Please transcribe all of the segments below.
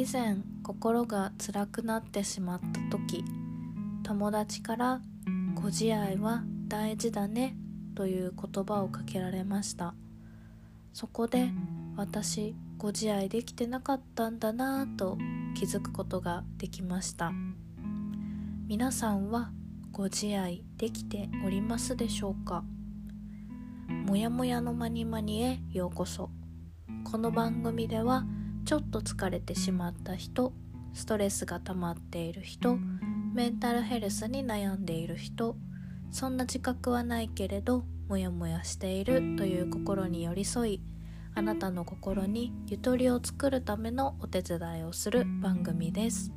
以前心が辛くなってしまった時友達から「ご自愛は大事だね」という言葉をかけられました。そこで私ご自愛できてなかったんだなぁと気づくことができました皆さんはご自愛できておりますでしょうかもやもやのまにまにへようこそこの番組ではちょっと疲れてしまった人ストレスが溜まっている人メンタルヘルスに悩んでいる人そんな自覚はないけれどモヤモヤしているという心に寄り添いあなたの心にゆとりを作るためのお手伝いをする番組です。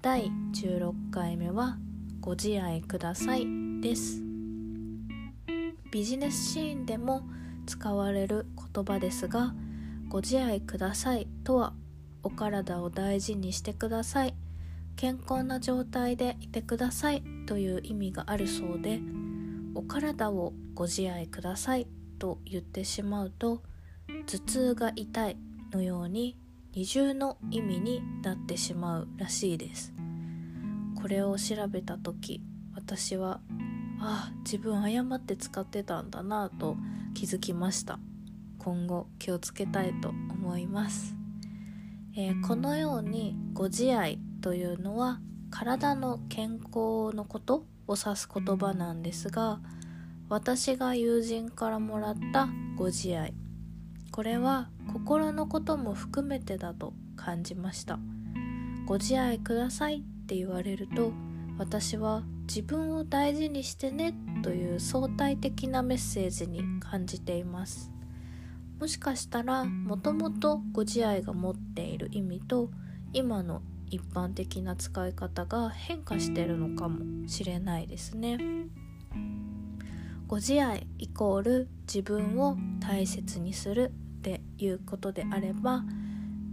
第16回目は「ご自愛ください」です。ビジネスシーンでも使われる言葉ですが「ご自愛ください」とはお体を大事にしてください。健康な状態でいてください。という意味があるそうでお体をご自愛ください。と言ってしまうと頭痛が痛いのように二重の意味になってしまうらしいです。これを調べた時私はああ自分誤って使ってたんだなぁと気づきました。今後気をつけたいと思います、えー、このようにご自愛というのは体の健康のことを指す言葉なんですが私が友人からもらったご自愛。これは心のことも含めてだと感じました。ご自愛くださいって言われると私は自分を大事にしてねという相対的なメッセージに感じています。もしかしたらもともとご自愛が持っている意味と今の一般的な使い方が変化してるのかもしれないですね。ご自愛イコール自分を大切にするっていうことであれば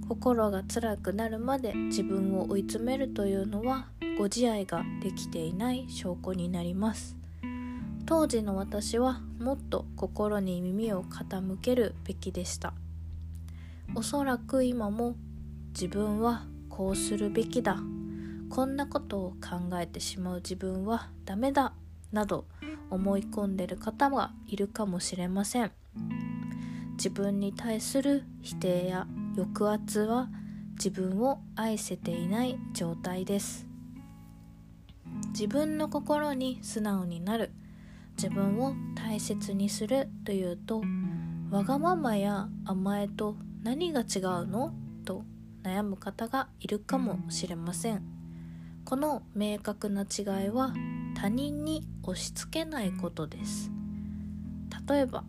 心が辛くなるまで自分を追い詰めるというのはご自愛ができていない証拠になります当時の私はもっと心に耳を傾けるべきでした。おそらく今も自分はこうするべきだ。こんなことを考えてしまう自分はダメだ。など思い込んでる方がいるかもしれません。自分に対する否定や抑圧は自分を愛せていない状態です。自分の心に素直になる。自分を大切にするというとわがままや甘えと何が違うの？と悩む方がいるかもしれません。この明確な違いは他人に押し付けないことです。例えば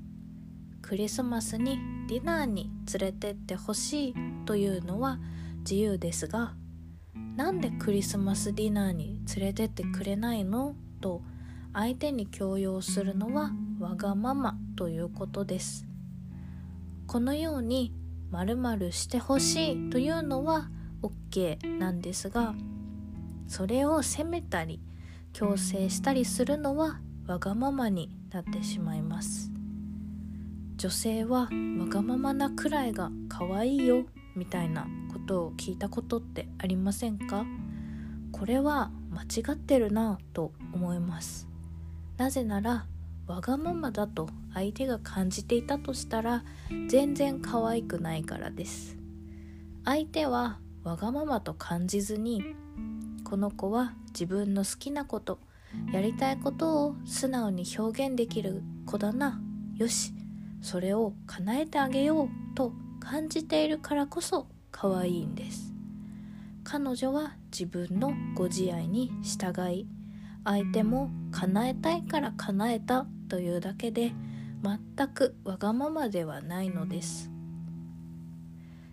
クリスマスにディナーに連れてってほしいというのは自由ですがなんでクリスマスディナーに連れてってくれないの？と相手に強要するのはわがままということです。このように〇〇してほしいというのは OK なんですがそれを責めたり強制したりするのはわがままになってしまいます。女性はわがままなくらいが可愛いよみたいなことを聞いたことってありませんか？これは間違ってるなと思います。なぜならわがままだと相手が感じていたとしたら全然可愛くないからです。相手はわがままと感じずにこの子は自分の好きなことやりたいことを素直に表現できる子だな。よしそれを叶えてあげようと感じているからこそ可愛いんです。彼女は自分のご自愛に従い相手も叶えたいから叶えたというだけで全くわがままではないのです。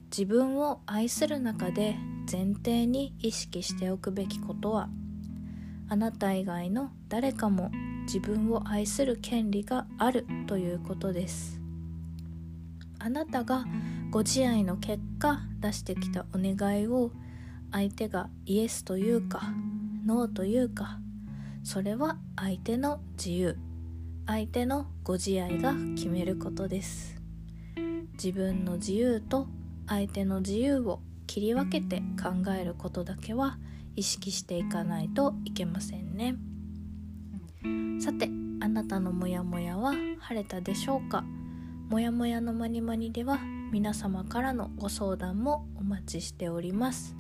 自分を愛する中で前提に意識しておくべきことはあなた以外の誰かも自分を愛する権利があるということです。あなたがご自愛の結果出してきたお願いを相手がイエスというかノーというかそれは相手の自由。相手のご自愛が決めることです。自分の自由と相手の自由を切り分けて考えることだけは意識していかないといけませんね。さてあなたのモヤモヤは晴れたでしょうか？もやもやのまにまにでは皆様からのご相談もお待ちしております。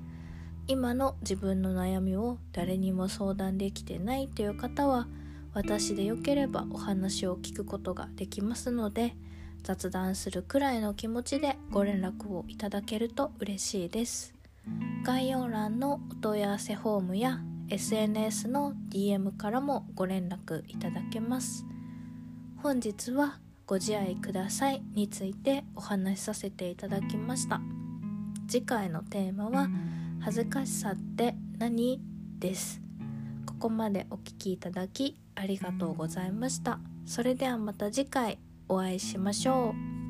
今の自分の悩みを誰にも相談できてないという方は私でよければお話を聞くことができますので雑談するくらいの気持ちでご連絡をいただけると嬉しいです。概要欄のお問い合わせフォームや SNS の DM からもご連絡いただけます。本日はご自愛くださいについてお話しさせていただきました。次回のテーマは恥ずかしさって何？です。ここまでお聴きいただきありがとうございました。それではまた次回お会いしましょう。